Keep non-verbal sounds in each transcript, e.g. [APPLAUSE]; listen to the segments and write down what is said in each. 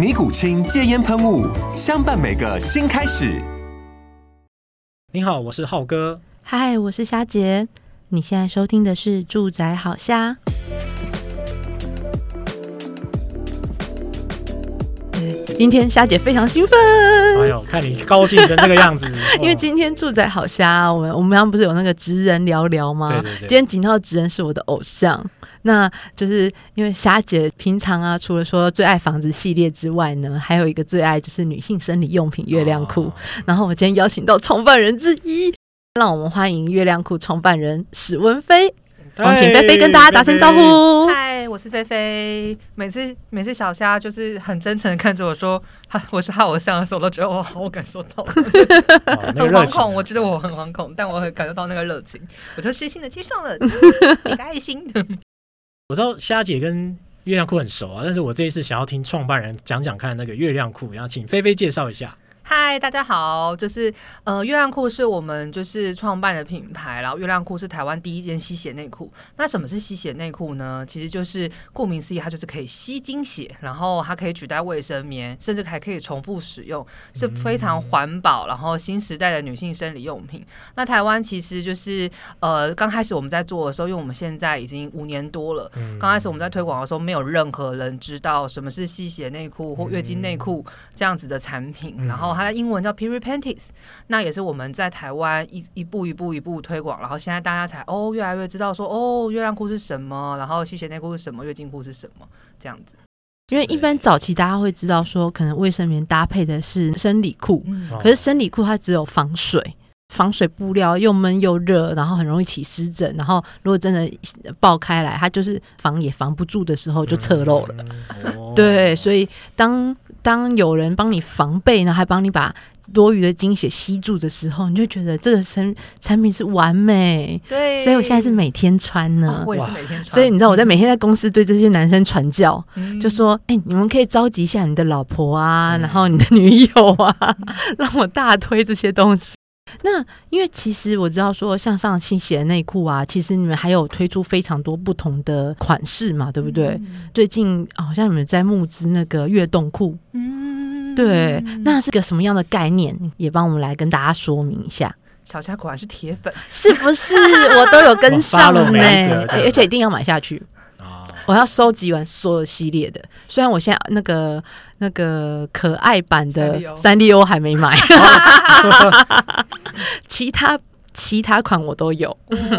尼古清戒烟喷雾，相伴每个新开始。你好，我是浩哥。嗨，我是虾姐。你现在收听的是《住宅好虾》。今天虾姐非常兴奋。哎呦，看你高兴成这个样子。[LAUGHS] 因为今天《住宅好虾》，我们我们刚刚不是有那个职人聊聊吗？对对对。今天请到的职人是我的偶像。那就是因为霞姐平常啊，除了说最爱房子系列之外呢，还有一个最爱就是女性生理用品月亮裤。哦、然后我今天邀请到创办人之一，让我们欢迎月亮裤创办人史文飞。我们请菲菲跟大家打声招呼。嗨，我是菲菲。每次每次小虾就是很真诚的看着我说，[LAUGHS] 我是他偶像的时候，我都觉得哇，我感受到了，很惶恐。我觉得我很惶恐，但我会感受到那个热情，我就虚心的接受了，一个爱心。我知道虾姐跟月亮裤很熟啊，但是我这一次想要听创办人讲讲看那个月亮裤，然后请菲菲介绍一下。嗨，大家好，就是呃，月亮裤是我们就是创办的品牌，然后月亮裤是台湾第一件吸血内裤。那什么是吸血内裤呢？其实就是顾名思义，它就是可以吸经血，然后它可以取代卫生棉，甚至还可以重复使用，是非常环保，然后新时代的女性生理用品。那台湾其实就是呃，刚开始我们在做的时候，因为我们现在已经五年多了，刚开始我们在推广的时候，没有任何人知道什么是吸血内裤或月经内裤这样子的产品，然后。它的英文叫 Period Panties，那也是我们在台湾一一步一步一步推广，然后现在大家才哦越来越知道说哦月亮裤是什么，然后吸血内裤是什么，月经裤是什么这样子。因为一般早期大家会知道说，可能卫生棉搭配的是生理裤，可是生理裤它只有防水，防水布料又闷又热，然后很容易起湿疹，然后如果真的爆开来，它就是防也防不住的时候就侧漏了。对，所以当当有人帮你防备呢，还帮你把多余的精血吸住的时候，你就觉得这个产产品是完美。对，所以我现在是每天穿呢。哦、我也是每天穿。所以你知道我在每天在公司对这些男生传教，嗯、就说：哎、欸，你们可以召集一下你的老婆啊，嗯、然后你的女友啊，嗯、[LAUGHS] 让我大推这些东西。那因为其实我知道说，像上新写的内裤啊，其实你们还有推出非常多不同的款式嘛，对不对？嗯、最近好像你们在募资那个悦动裤，嗯，对，那是个什么样的概念？也帮我们来跟大家说明一下。小虾果然是铁粉，是不是？我都有跟上呢，而且一定要买下去。我要收集完所有系列的，虽然我现在那个那个可爱版的三丽鸥还没买，[LAUGHS] 其他其他款我都有。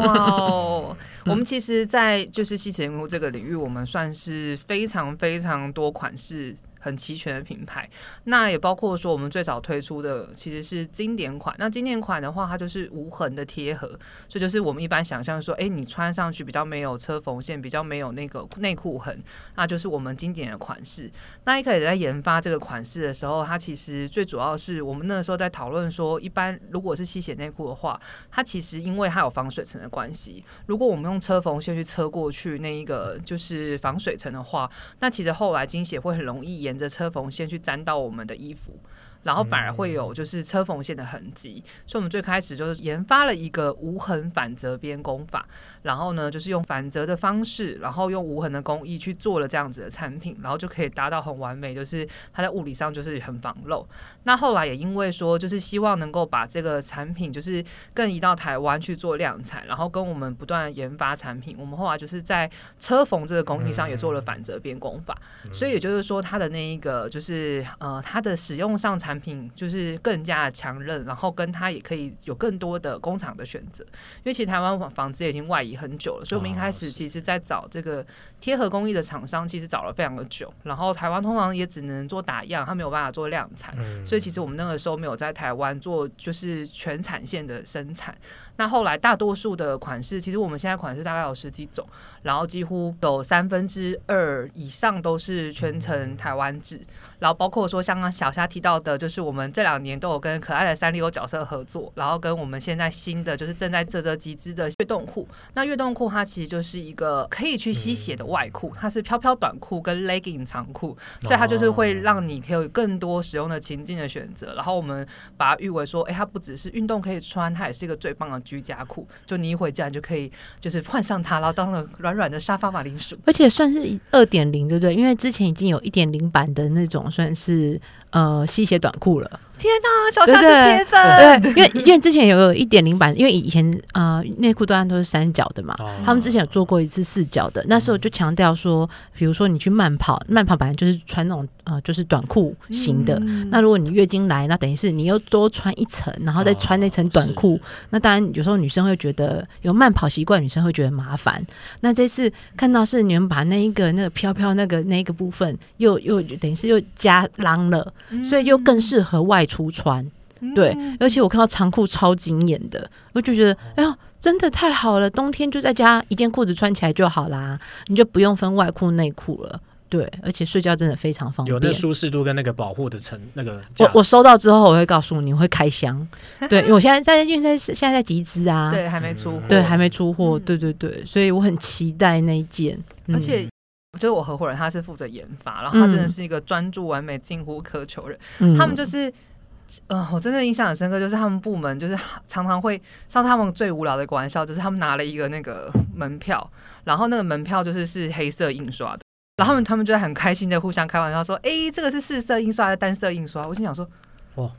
哇哦！[LAUGHS] 我们其实，在就是吸血内裤这个领域，我们算是非常非常多款式。很齐全的品牌，那也包括说我们最早推出的其实是经典款。那经典款的话，它就是无痕的贴合，所以就是我们一般想象说，哎，你穿上去比较没有车缝线，比较没有那个内裤痕，那就是我们经典的款式。那一开始在研发这个款式的时候，它其实最主要是我们那个时候在讨论说，一般如果是吸血内裤的话，它其实因为它有防水层的关系，如果我们用车缝线去车过去那一个就是防水层的话，那其实后来经血会很容易沿着车缝线去粘到我们的衣服。然后反而会有就是车缝线的痕迹，所以我们最开始就是研发了一个无痕反折边工法，然后呢就是用反折的方式，然后用无痕的工艺去做了这样子的产品，然后就可以达到很完美，就是它在物理上就是很防漏。那后来也因为说就是希望能够把这个产品就是更移到台湾去做量产，然后跟我们不断研发产品，我们后来就是在车缝这个工艺上也做了反折边工法，所以也就是说它的那一个就是呃它的使用上。产品就是更加强韧，然后跟它也可以有更多的工厂的选择。因为其实台湾纺织已经外移很久了，所以我们一开始其实在找这个贴合工艺的厂商，其实找了非常的久。然后台湾通常也只能做打样，它没有办法做量产，所以其实我们那个时候没有在台湾做就是全产线的生产。那后来大多数的款式，其实我们现在款式大概有十几种，然后几乎有三分之二以上都是全程台湾制。然后包括说，像刚小虾提到的，就是我们这两年都有跟可爱的三丽鸥角色合作，然后跟我们现在新的就是正在啧啧集资的悦动裤。那悦动裤它其实就是一个可以去吸血的外裤，它是飘飘短裤跟 legging 长裤，所以它就是会让你可以有更多使用的情境的选择。然后我们把它誉为说，哎，它不只是运动可以穿，它也是一个最棒的居家裤。就你一回家你就可以就是换上它，然后当了软软的沙发马铃薯，而且算是二点零，对不对？因为之前已经有一点零版的那种。算是呃吸血短裤了。天呐，小夏是铁粉。对，因为因为之前有有一点零版，因为以前呃内裤端都是三角的嘛，哦、他们之前有做过一次四角的，那时候就强调说，比如说你去慢跑，慢跑本来就是穿那种呃就是短裤型的，嗯、那如果你月经来，那等于是你又多穿一层，然后再穿那层短裤，哦、那当然有时候女生会觉得有慢跑习惯，女生会觉得麻烦。那这次看到是你们把那一个那个飘飘那个那一个部分又又等于是又加浪了，嗯、所以又更适合外。出穿，对，而且我看到长裤超惊艳的，我就觉得，哎呦，真的太好了！冬天就在家一件裤子穿起来就好啦，你就不用分外裤内裤了，对，而且睡觉真的非常方便，有那舒适度跟那个保护的层，那个我我收到之后我会告诉你，会开箱，[LAUGHS] 对，因为我现在在，因为在现在在集资啊，对，还没出货，对，还没出货，对对对，所以我很期待那一件，而且。就是我合伙人，他是负责研发，然后他真的是一个专注完美、近乎苛求人。嗯、他们就是，呃，我真的印象很深刻，就是他们部门就是常常会上他们最无聊的一个玩笑，就是他们拿了一个那个门票，然后那个门票就是是黑色印刷的，然后他们他们就很开心的互相开玩笑说：“哎、欸，这个是四色印刷还是单色印刷？”我心想说：“哇，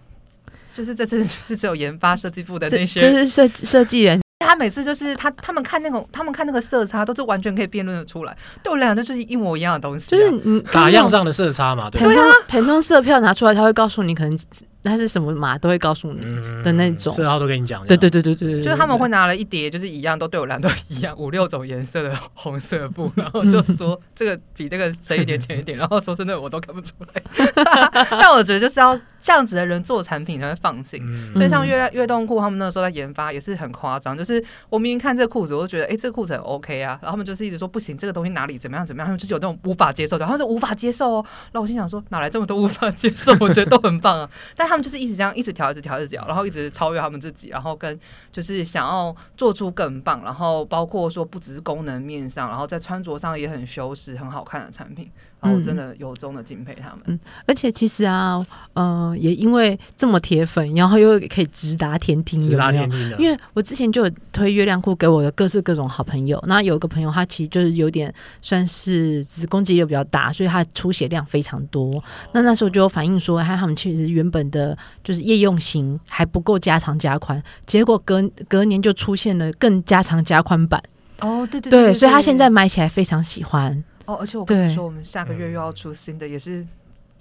就是这真是只有研发设计部的那些，这是设设计人。”他每次就是他，他们看那种，他们看那个色差，都是完全可以辩论的出来。对我来讲，就是一模一样的东西，就是你打样上的色差嘛。对啊，普通色票拿出来，他会告诉你可能。那是什么码都会告诉你的那种，色号都跟你讲。对对对对对，就是他们会拿了一叠，就是一样，都对我来讲都一样，五六种颜色的红色布，然后就说 [LAUGHS] 这个比那个深一点浅一点，[LAUGHS] 然后说真的我都看不出来。[LAUGHS] 但我觉得就是要这样子的人做产品才会放心。所以像月亮月动裤他们那时候在研发也是很夸张，就是我明明看这个裤子，我就觉得哎这个裤子很 OK 啊，然后他们就是一直说不行，这个东西哪里怎么样怎么样，他们就是有那种无法接受的，他们是无法接受哦。然后我心想说哪来这么多无法接受？我觉得都很棒啊，但。他们就是一直这样，一直调，一直调，一直调，然后一直超越他们自己，然后跟就是想要做出更棒，然后包括说不只是功能面上，然后在穿着上也很修饰、很好看的产品。然后我真的由衷的敬佩他们。嗯，而且其实啊，呃，也因为这么铁粉，然后又可以直达天听，直达天听的。因为我之前就有推月亮裤给我的各式各种好朋友，那有一个朋友他其实就是有点算是子宫肌瘤比较大，所以他出血量非常多。那那时候就有反映说，他他们其实原本的就是夜用型还不够加长加宽，结果隔隔年就出现了更加长加宽版。哦，对对对，对，所以他现在买起来非常喜欢。哦，而且我跟你说，我们下个月又要出新的，也是。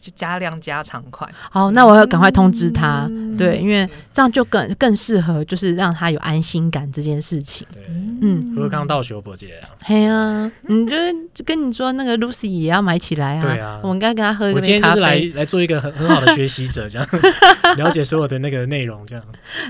就加量加长款，好，那我要赶快通知他，嗯、对，因为这样就更更适合，就是让他有安心感这件事情。对，嗯，不是刚到学伯姐啊，嘿啊，你就是跟你说那个 Lucy 也要买起来啊，对啊，我们该跟他喝一个咖啡。我今天就是来来做一个很很好的学习者，这样。[LAUGHS] 了解所有的那个内容，这样。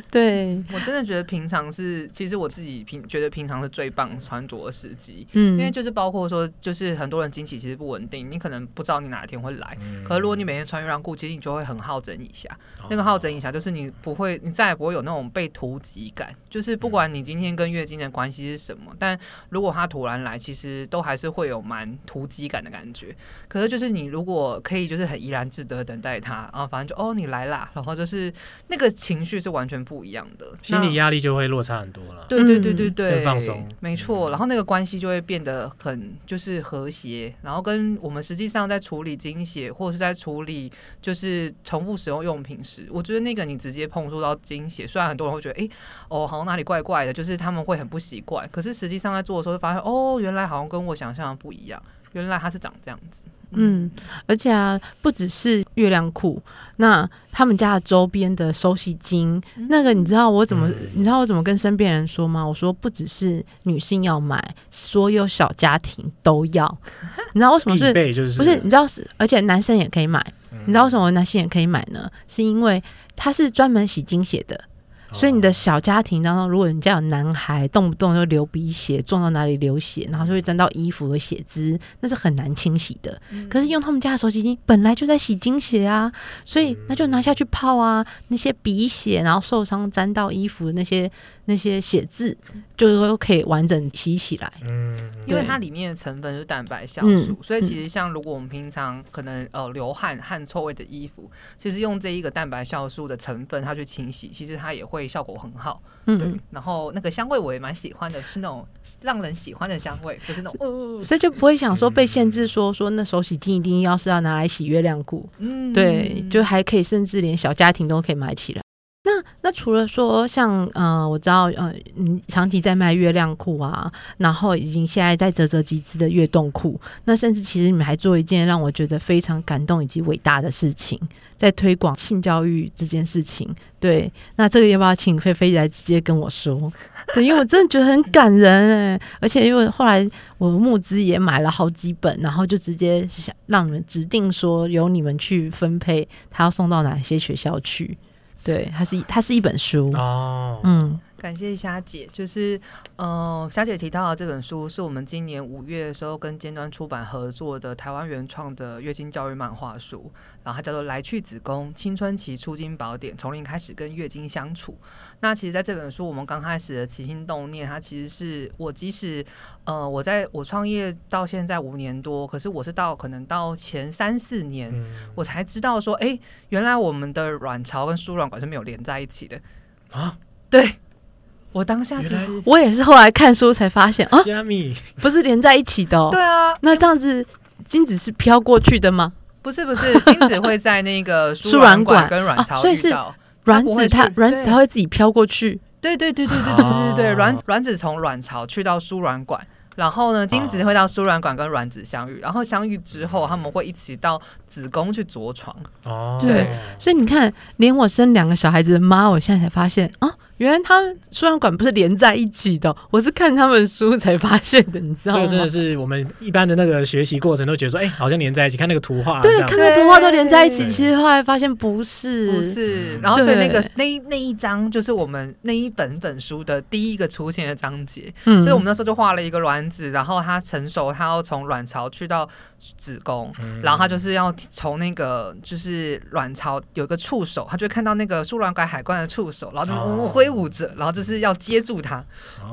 对，我真的觉得平常是，其实我自己平觉得平常是最棒穿着的时机，嗯，因为就是包括说，就是很多人经期其实不稳定，你可能不知道你哪一天会来，嗯、可。如果你每天穿月亮裤，其实你就会很好整一下。那个好整一下，就是你不会，你再也不会有那种被突击感。就是不管你今天跟月经的关系是什么，但如果它突然来，其实都还是会有蛮突击感的感觉。可是就是你如果可以，就是很怡然自得等待它，然后反正就哦你来啦，然后就是那个情绪是完全不一样的，心理压力就会落差很多了。对对对对对，更放松，没错。然后那个关系就会变得很就是和谐，然后跟我们实际上在处理经血或者是在在处理就是重复使用用品时，我觉得那个你直接碰触到经血，虽然很多人会觉得，哎、哦，好像哪里怪怪的，就是他们会很不习惯。可是实际上在做的时候，会发现，哦，原来好像跟我想象的不一样。原来它是长这样子。嗯，而且啊，不只是月亮裤，那他们家的周边的手洗巾，嗯、那个你知道我怎么，嗯、你知道我怎么跟身边人说吗？我说不只是女性要买，所有小家庭都要。[LAUGHS] 你知道为什么是？就是、不是？你知道是？而且男生也可以买。嗯、你知道为什么男性也可以买呢？是因为它是专门洗精血的。所以你的小家庭当中，如果你家有男孩，动不动就流鼻血，撞到哪里流血，然后就会沾到衣服和血渍，那是很难清洗的。嗯、可是用他们家的手洗巾，本来就在洗精血啊，所以那就拿下去泡啊，那些鼻血，然后受伤沾到衣服的那些那些写字，就是说可以完整洗起来。嗯，因为它里面的成分是蛋白酵素，嗯、所以其实像如果我们平常可能呃流汗汗臭味的衣服，其实用这一个蛋白酵素的成分，它去清洗，其实它也会。效果很好，嗯，对，然后那个香味我也蛮喜欢的，是那种让人喜欢的香味，[LAUGHS] 不是那种，呃、所以就不会想说被限制说说那手洗巾一定要是要拿来洗月亮裤，嗯，对，就还可以，甚至连小家庭都可以买起来。那那除了说像呃，我知道呃，嗯，长期在卖月亮裤啊，然后已经现在在啧啧集资的月动裤，那甚至其实你们还做一件让我觉得非常感动以及伟大的事情，在推广性教育这件事情。对，那这个要不要请菲菲来直接跟我说？对，因为我真的觉得很感人哎，而且因为后来我募资也买了好几本，然后就直接想让你们指定说由你们去分配，他要送到哪些学校去。对，它是一，它是一本书哦。嗯，感谢霞姐，就是，呃，霞姐提到的这本书是我们今年五月的时候跟尖端出版合作的台湾原创的月经教育漫画书，然后它叫做《来去子宫：青春期出经宝典》，从零开始跟月经相处。那其实，在这本书，我们刚开始的起心动念，它其实是我即使，呃，我在我创业到现在五年多，可是我是到可能到前三四年，嗯、我才知道说，哎，原来我们的卵巢跟输卵管是没有连在一起的啊。对，我当下其实我也是后来看书才发现啊，虾米不是连在一起的、哦。对啊，那这样子精子是飘过去的吗？不是，不是，精子会在那个 [LAUGHS] 输卵管跟卵巢。所以是卵子它卵子它会自己飘过去，对对对对对对对对对，卵卵子从卵巢去到输卵管，然后呢，精子会到输卵管跟卵子相遇，然后相遇之后，他们会一起到子宫去着床。哦，对，所以你看，连我生两个小孩子的妈，我现在才发现啊。原来他们输卵管不是连在一起的，我是看他们书才发现的，你知道吗？这个真的是我们一般的那个学习过程都觉得说，哎、欸，好像连在一起，看那个图画，对，看那个图画都连在一起，其实后来发现不是，不是。然后所以那个那那一章就是我们那一本本书的第一个出现的章节，嗯，所以我们那时候就画了一个卵子，然后它成熟，它要从卵巢去到子宫，嗯、然后它就是要从那个就是卵巢有一个触手，它就会看到那个输卵管海关的触手，然后就挥。捂着，然后就是要接住它，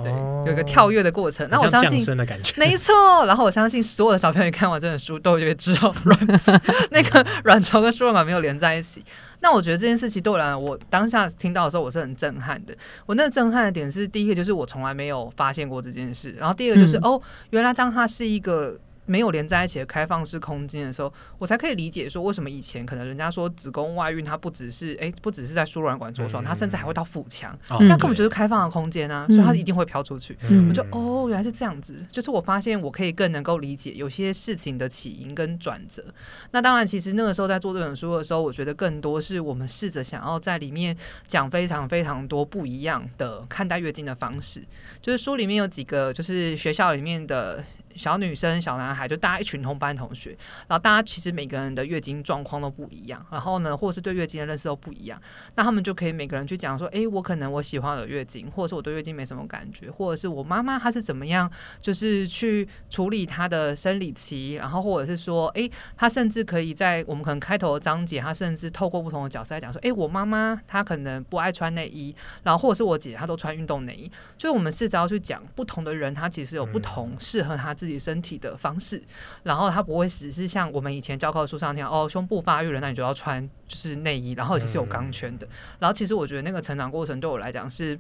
对，有一个跳跃的过程。那我相信，[LAUGHS] 没错。然后我相信所有的小朋友看完这本书，都会知道卵子那个卵巢跟输卵管没有连在一起。那我觉得这件事情对我来讲，我当下听到的时候，我是很震撼的。我那个震撼的点是，第一个就是我从来没有发现过这件事，然后第二个就是、嗯、哦，原来当它是一个。没有连在一起的开放式空间的时候，我才可以理解说为什么以前可能人家说子宫外孕，它不只是哎，不只是在输卵管着床，它甚至还会到腹腔，那、嗯、根本就是开放的空间啊，嗯、所以它一定会飘出去。嗯、我就哦，原来是这样子，就是我发现我可以更能够理解有些事情的起因跟转折。那当然，其实那个时候在做这本书的时候，我觉得更多是我们试着想要在里面讲非常非常多不一样的看待月经的方式。就是书里面有几个，就是学校里面的。小女生、小男孩，就大家一群同班同学，然后大家其实每个人的月经状况都不一样，然后呢，或者是对月经的认识都不一样，那他们就可以每个人去讲说，哎，我可能我喜欢的月经，或者是我对月经没什么感觉，或者是我妈妈她是怎么样，就是去处理她的生理期，然后或者是说，哎，她甚至可以在我们可能开头的章节，她甚至透过不同的角色来讲说，哎，我妈妈她可能不爱穿内衣，然后或者是我姐她都穿运动内衣，就我们试着要去讲不同的人，她其实有不同适合她自己。身体的方式，然后它不会只是像我们以前教科书上那样，哦，胸部发育了，那你就要穿就是内衣，然后其实有钢圈的。然后其实我觉得那个成长过程对我来讲是。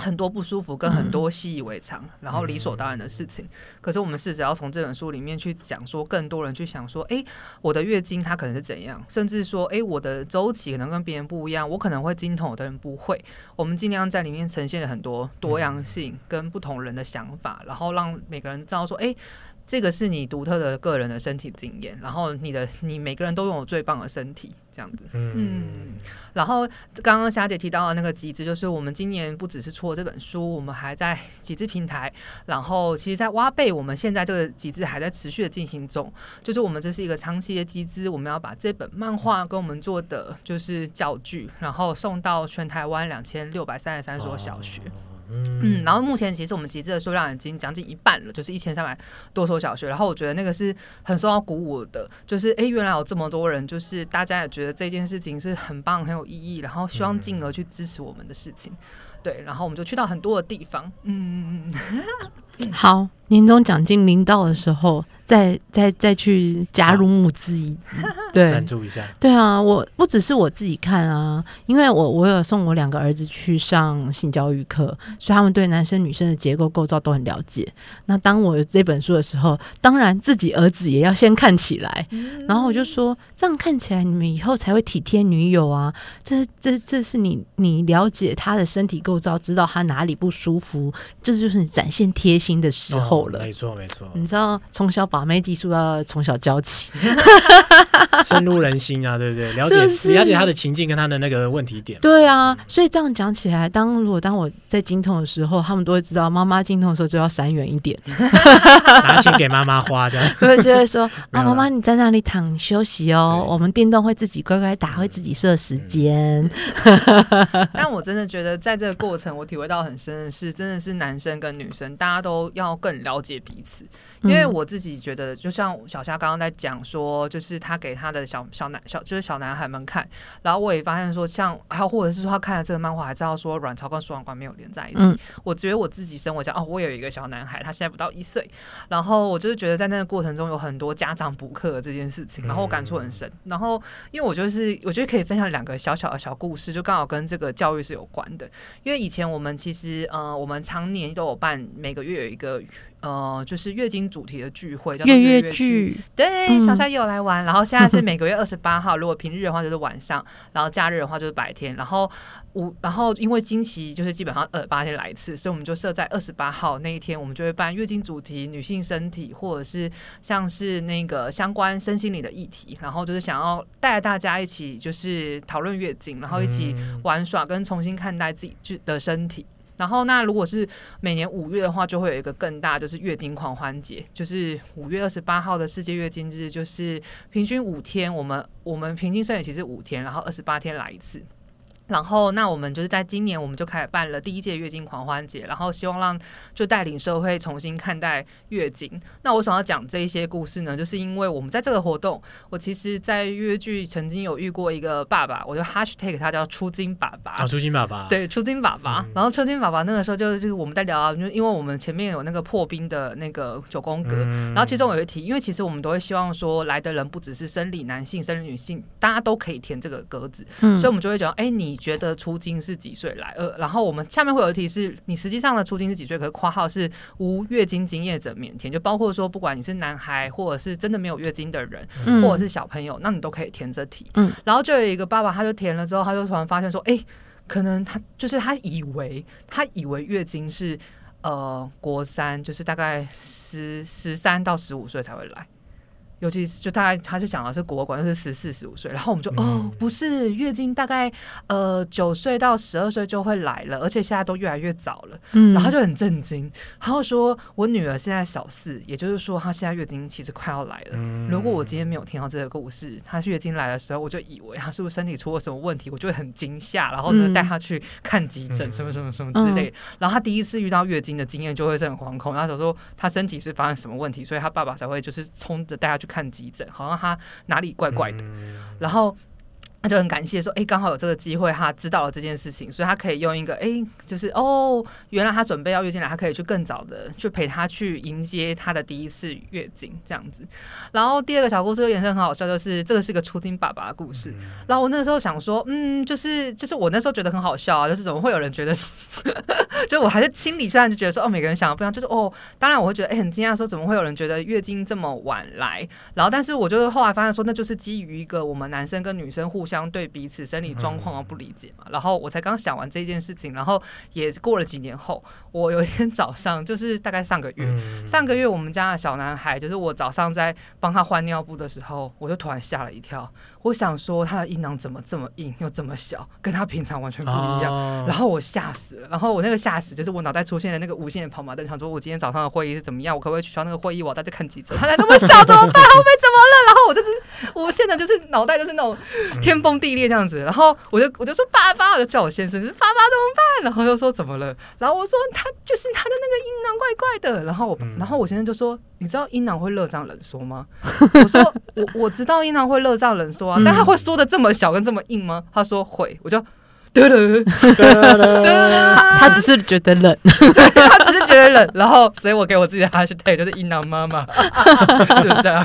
很多不舒服跟很多习以为常，嗯、然后理所当然的事情。嗯、可是我们试着要从这本书里面去讲，说更多人去想说，哎，我的月经它可能是怎样，甚至说，哎，我的周期可能跟别人不一样，我可能会经痛，有的人不会。我们尽量在里面呈现了很多多样性跟不同人的想法，然后让每个人知道说，哎。这个是你独特的个人的身体经验，然后你的你每个人都拥有最棒的身体，这样子。嗯，嗯，然后刚刚霞姐提到的那个集资，就是我们今年不只是出了这本书，我们还在集资平台，然后其实，在挖贝，我们现在这个集资还在持续的进行中，就是我们这是一个长期的集资，我们要把这本漫画跟我们做的就是教具，然后送到全台湾两千六百三十三所小学。哦嗯，然后目前其实我们集资的数量已经将近一半了，就是一千三百多所小学。然后我觉得那个是很受到鼓舞的，就是哎，原来有这么多人，就是大家也觉得这件事情是很棒、很有意义，然后希望进而去支持我们的事情。对，然后我们就去到很多的地方。嗯嗯嗯。好，年终奖金领到的时候。再再再去加入募资，[LAUGHS] 对，赞助一下。对啊，我不只是我自己看啊，因为我我有送我两个儿子去上性教育课，所以他们对男生女生的结构构造都很了解。那当我有这本书的时候，当然自己儿子也要先看起来，然后我就说，这样看起来你们以后才会体贴女友啊。这这这是你你了解他的身体构造，知道他哪里不舒服，这就是你展现贴心的时候了。哦，没错没错，你知道从小把。妹技术要从小教起，[LAUGHS] 深入人心啊，对不对？[LAUGHS] 了解是是了解他的情境跟他的那个问题点。对啊，所以这样讲起来，当如果当我在经痛的时候，他们都会知道妈妈经痛的时候就要闪远一点，[LAUGHS] 拿钱给妈妈花，这样。对，就会说啊，妈妈你在那里躺休息哦，我们电动会自己乖乖打，会自己设时间。但我真的觉得，在这个过程，我体会到很深的是，真的是男生跟女生，大家都要更了解彼此。因为我自己觉得，就像小夏刚刚在讲说，就是他给他的小小男小就是小男孩们看，然后我也发现说，像还有或者是说他看了这个漫画，还知道说卵巢跟输卵管没有连在一起。嗯、我觉得我自己生活讲哦，我有一个小男孩，他现在不到一岁，然后我就是觉得在那个过程中有很多家长补课这件事情，然后我感触很深。然后因为我就是我觉得可以分享两个小小的小故事，就刚好跟这个教育是有关的。因为以前我们其实呃，我们常年都有办，每个月有一个。呃，就是月经主题的聚会，叫做月月聚。对，嗯、小夏也有来玩。然后现在是每个月 [LAUGHS] 二十八号，如果平日的话就是晚上，然后假日的话就是白天。然后五，然后因为经期就是基本上二十八天来一次，所以我们就设在二十八号那一天，我们就会办月经主题、女性身体，或者是像是那个相关身心理的议题。然后就是想要带大家一起就是讨论月经，然后一起玩耍跟重新看待自己的身体。然后，那如果是每年五月的话，就会有一个更大，就是月经狂欢节，就是五月二十八号的世界月经日，就是平均五天，我们我们平均生理期是五天，然后二十八天来一次。然后，那我们就是在今年，我们就开始办了第一届月经狂欢节，然后希望让就带领社会重新看待月经。那我想要讲这一些故事呢，就是因为我们在这个活动，我其实，在越剧曾经有遇过一个爸爸，我就 hashtag 他叫出金爸爸啊，初经爸爸，对，出金爸爸。嗯、然后出金爸爸那个时候就就是我们在聊，就因为我们前面有那个破冰的那个九宫格，嗯、然后其中有一题，因为其实我们都会希望说来的人不只是生理男性、生理女性，大家都可以填这个格子，嗯、所以我们就会讲，哎，你。觉得出金是几岁来？呃，然后我们下面会有一题是你实际上的出金是几岁？可是括号是无月经经验者免填，就包括说不管你是男孩或者是真的没有月经的人，嗯、或者是小朋友，那你都可以填这题。嗯，然后就有一个爸爸，他就填了之后，他就突然发现说，哎，可能他就是他以为他以为月经是呃国三，就是大概十十三到十五岁才会来。尤其是就大概他就讲的是国馆，就是十四十五岁，然后我们就、嗯、哦不是月经大概呃九岁到十二岁就会来了，而且现在都越来越早了，嗯、然后他就很震惊，然后说我女儿现在小四，也就是说她现在月经其实快要来了。嗯、如果我今天没有听到这个故事，她月经来的时候，我就以为她是不是身体出了什么问题，我就会很惊吓，然后呢带她去看急诊，嗯、什么什么什么之类。嗯、然后她第一次遇到月经的经验就会是很惶恐，然后想说她身体是发生什么问题，所以她爸爸才会就是冲着带她去。看急诊，好像他哪里怪怪的，嗯、然后。他就很感谢说，哎，刚好有这个机会，他知道了这件事情，所以他可以用一个，哎，就是哦，原来他准备要月经来，他可以去更早的去陪他去迎接他的第一次月经这样子。然后第二个小故事也是很好笑，就是这个是一个初经爸爸的故事。然后我那时候想说，嗯，就是就是我那时候觉得很好笑啊，就是怎么会有人觉得，[LAUGHS] 就我还是心里虽然就觉得说，哦，每个人想的不一样，就是哦，当然我会觉得，哎，很惊讶，说怎么会有人觉得月经这么晚来？然后但是我就是后来发现说，那就是基于一个我们男生跟女生互。相对彼此生理状况而不理解嘛。然后我才刚想完这件事情，然后也过了几年后，我有一天 [LAUGHS] 早上，就是大概上个月，上个月我们家的小男孩，就是我早上在帮他换尿布的时候，我就突然吓了一跳。我想说他的阴囊怎么这么硬又这么小，跟他平常完全不一样。然后我吓死了，然后我那个吓死就是我脑袋出现了那个无限的跑马灯，想说我今天早上的会议是怎么样，我可不可以取消那个会议，我再去看记者？他才那么小怎么办？后面怎么了？然后我就是我现在就是脑袋就是那种天崩地裂这样子，然后我就 [LAUGHS] 我就说爸爸，我就叫我先生，就是爸爸怎么办？然后又说怎么了？然后我说他就是他的那个阴囊怪怪的。然后我然后我先生就说，你知道阴囊会热胀冷缩吗？我说 [LAUGHS] 我我知道阴囊会热胀冷缩啊，但他会缩的这么小跟这么硬吗？他说会，我就。[LAUGHS] [LAUGHS] 得了，他只是觉得冷，他只是觉得冷，然后，所以我给我自己的 hashtag 就是阴囊妈妈，[LAUGHS] 就是这样。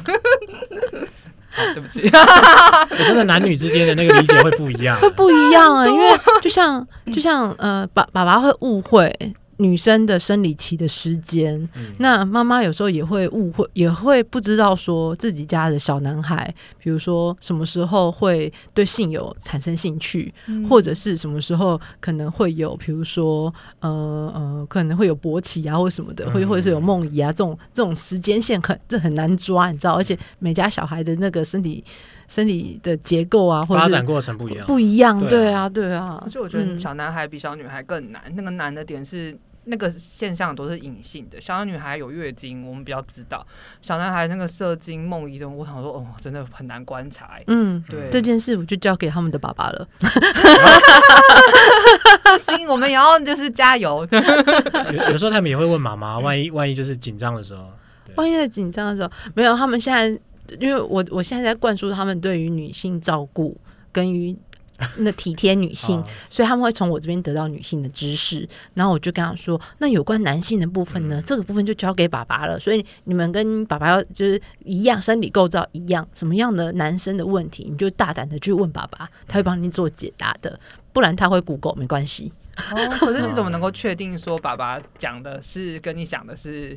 对不起，我真的男女之间的那个理解会不一样，会不一样啊，因为就像就像呃，爸爸爸会误会。女生的生理期的时间，嗯、那妈妈有时候也会误会，也会不知道说自己家的小男孩，比如说什么时候会对性有产生兴趣，嗯、或者是什么时候可能会有，比如说呃呃，可能会有勃起啊，或什么的，或、嗯、或者是有梦遗啊，这种这种时间线很这很难抓，你知道，而且每家小孩的那个身体身体的结构啊，或者发展过程不一样，不一样，对啊，对啊。而且我觉得小男孩比小女孩更难，嗯、那个难的点是那个现象都是隐性的。小女孩有月经，我们比较知道；小男孩那个射精、梦遗的，我想说，哦，真的很难观察。嗯，对，这件事我就交给他们的爸爸了。[LAUGHS] 行，我们也要就是加油。[LAUGHS] 有有时候他们也会问妈妈，万一万一就是紧张的时候，万一在紧张的时候，没有，他们现在。因为我我现在在灌输他们对于女性照顾跟于那体贴女性，[LAUGHS] 所以他们会从我这边得到女性的知识。然后我就跟他说，那有关男性的部分呢，这个部分就交给爸爸了。所以你们跟爸爸要就是一样，生理构造一样，什么样的男生的问题，你就大胆的去问爸爸，他会帮你做解答的。不然他会 Google 没关系。哦，可是你怎么能够 [LAUGHS] 确定说爸爸讲的是跟你想的是？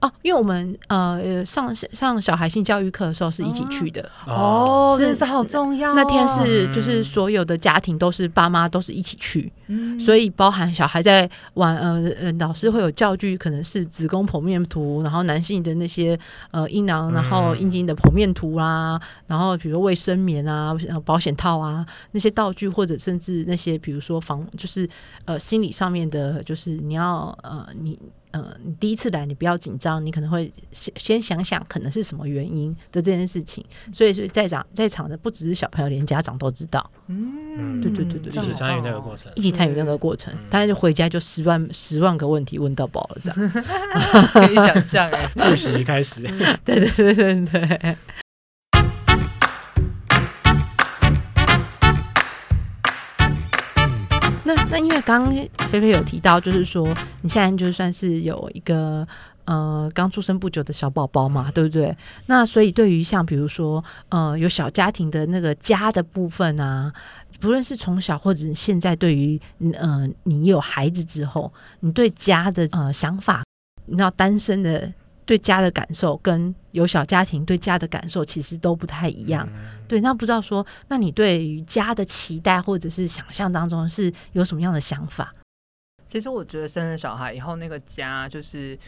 哦，因为我们呃上上小孩性教育课的时候是一起去的。哦，真的是好重要。那天是就是所有的家庭都是爸妈都是一起去，嗯、所以包含小孩在玩呃呃，老师会有教具，可能是子宫剖面图，然后男性的那些呃阴囊，然后阴茎的剖面图啊，然后比如卫生棉啊、保险套啊那些道具，或者甚至那些比如说防就是呃心理上面的，就是你要呃你。呃，你第一次来，你不要紧张，你可能会先先想想可能是什么原因的这件事情。所以，所以在场在场的不只是小朋友，连家长都知道。嗯，对对对对，一起参与那个过程，一起参与那个过程，大家就回家就十万十万个问题问到饱了，这样 [LAUGHS] 可以想象哎，复习开始，[LAUGHS] 对对对对对。那那因为刚刚菲菲有提到，就是说你现在就算是有一个呃刚出生不久的小宝宝嘛，对不对？那所以对于像比如说呃有小家庭的那个家的部分啊，不论是从小或者现在，对于呃你有孩子之后，你对家的呃想法，你知道单身的。对家的感受跟有小家庭对家的感受其实都不太一样。对，那不知道说，那你对于家的期待或者是想象当中是有什么样的想法？其实我觉得生了小孩以后，那个家就是。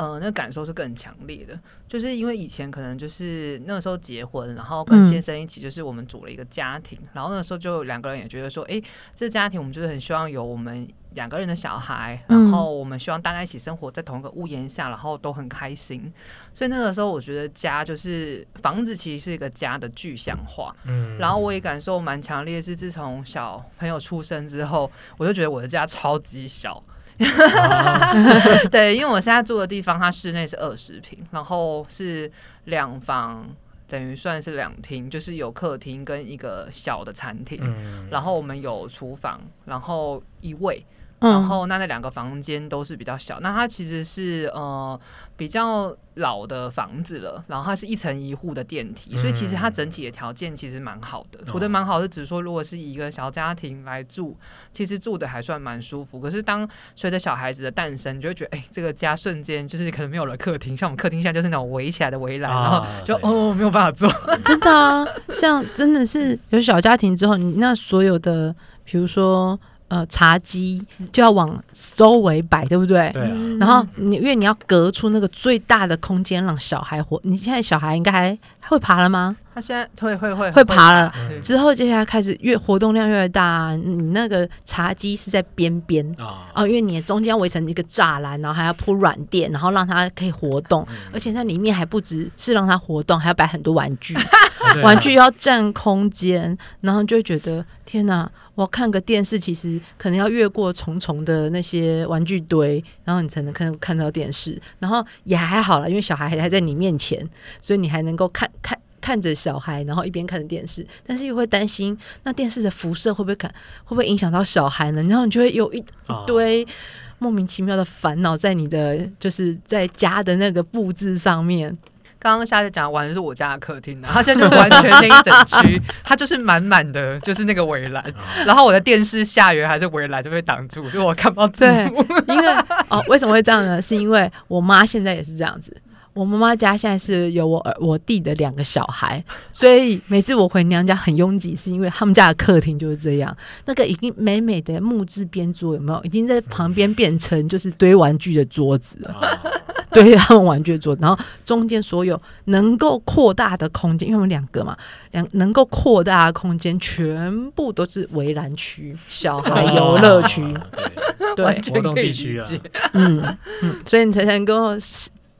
呃，那个感受是更强烈的，就是因为以前可能就是那个时候结婚，然后跟先生一起，就是我们组了一个家庭，嗯、然后那个时候就两个人也觉得说，哎，这家庭我们就是很希望有我们两个人的小孩，然后我们希望大家一起生活在同一个屋檐下，然后都很开心。所以那个时候我觉得家就是房子，其实是一个家的具象化。嗯，然后我也感受蛮强烈，是自从小朋友出生之后，我就觉得我的家超级小。[LAUGHS] [LAUGHS] 对，因为我现在住的地方，它室内是二十平，然后是两房，等于算是两厅，就是有客厅跟一个小的餐厅。嗯、然后我们有厨房，然后一卫，嗯然后那那两个房间都是比较小，那它其实是呃比较老的房子了，然后它是一层一户的电梯，所以其实它整体的条件其实蛮好的。我觉得蛮好是，只是说如果是一个小家庭来住，其实住的还算蛮舒服。可是当随着小孩子的诞生，你就会觉得哎，这个家瞬间就是可能没有了客厅，像我们客厅现在就是那种围起来的围栏，然后就哦没有办法坐。真的啊，像真的是有小家庭之后，你那所有的，比如说。呃，茶几就要往周围摆，对不对？对啊。然后你因为你要隔出那个最大的空间，让小孩活。你现在小孩应该还会爬了吗？他现在会会会会爬了。嗯、之后接下来开始越活动量越大，你那个茶几是在边边啊、哦，因为你中间围成一个栅栏，然后还要铺软垫，然后让它可以活动。嗯、而且在里面还不只是让它活动，还要摆很多玩具，[LAUGHS] 玩具要占空间，然后就会觉得天哪！我看个电视，其实可能要越过重重的那些玩具堆，然后你才能看看到电视。然后也还好了，因为小孩还在你面前，所以你还能够看看看着小孩，然后一边看着电视。但是又会担心，那电视的辐射会不会看，会不会影响到小孩呢？然后你就会有一一堆莫名其妙的烦恼在你的就是在家的那个布置上面。刚刚夏姐讲完的是我家的客厅，然后现在就完全那一整区，它就是满满的，就是那个围栏。[LAUGHS] 然后我的电视下缘还是围栏就被挡住，就我看不到字幕。因为哦，为什么会这样呢？是因为我妈现在也是这样子。我妈妈家现在是有我儿我弟的两个小孩，所以每次我回娘家很拥挤，是因为他们家的客厅就是这样。那个已经美美的木质边桌有没有？已经在旁边变成就是堆玩具的桌子了，[LAUGHS] 堆他们玩具的桌子。然后中间所有能够扩大的空间，因为我们两个嘛，两能够扩大的空间全部都是围栏区、小孩游乐区，对，活动地区啊，嗯嗯，所以你才能够。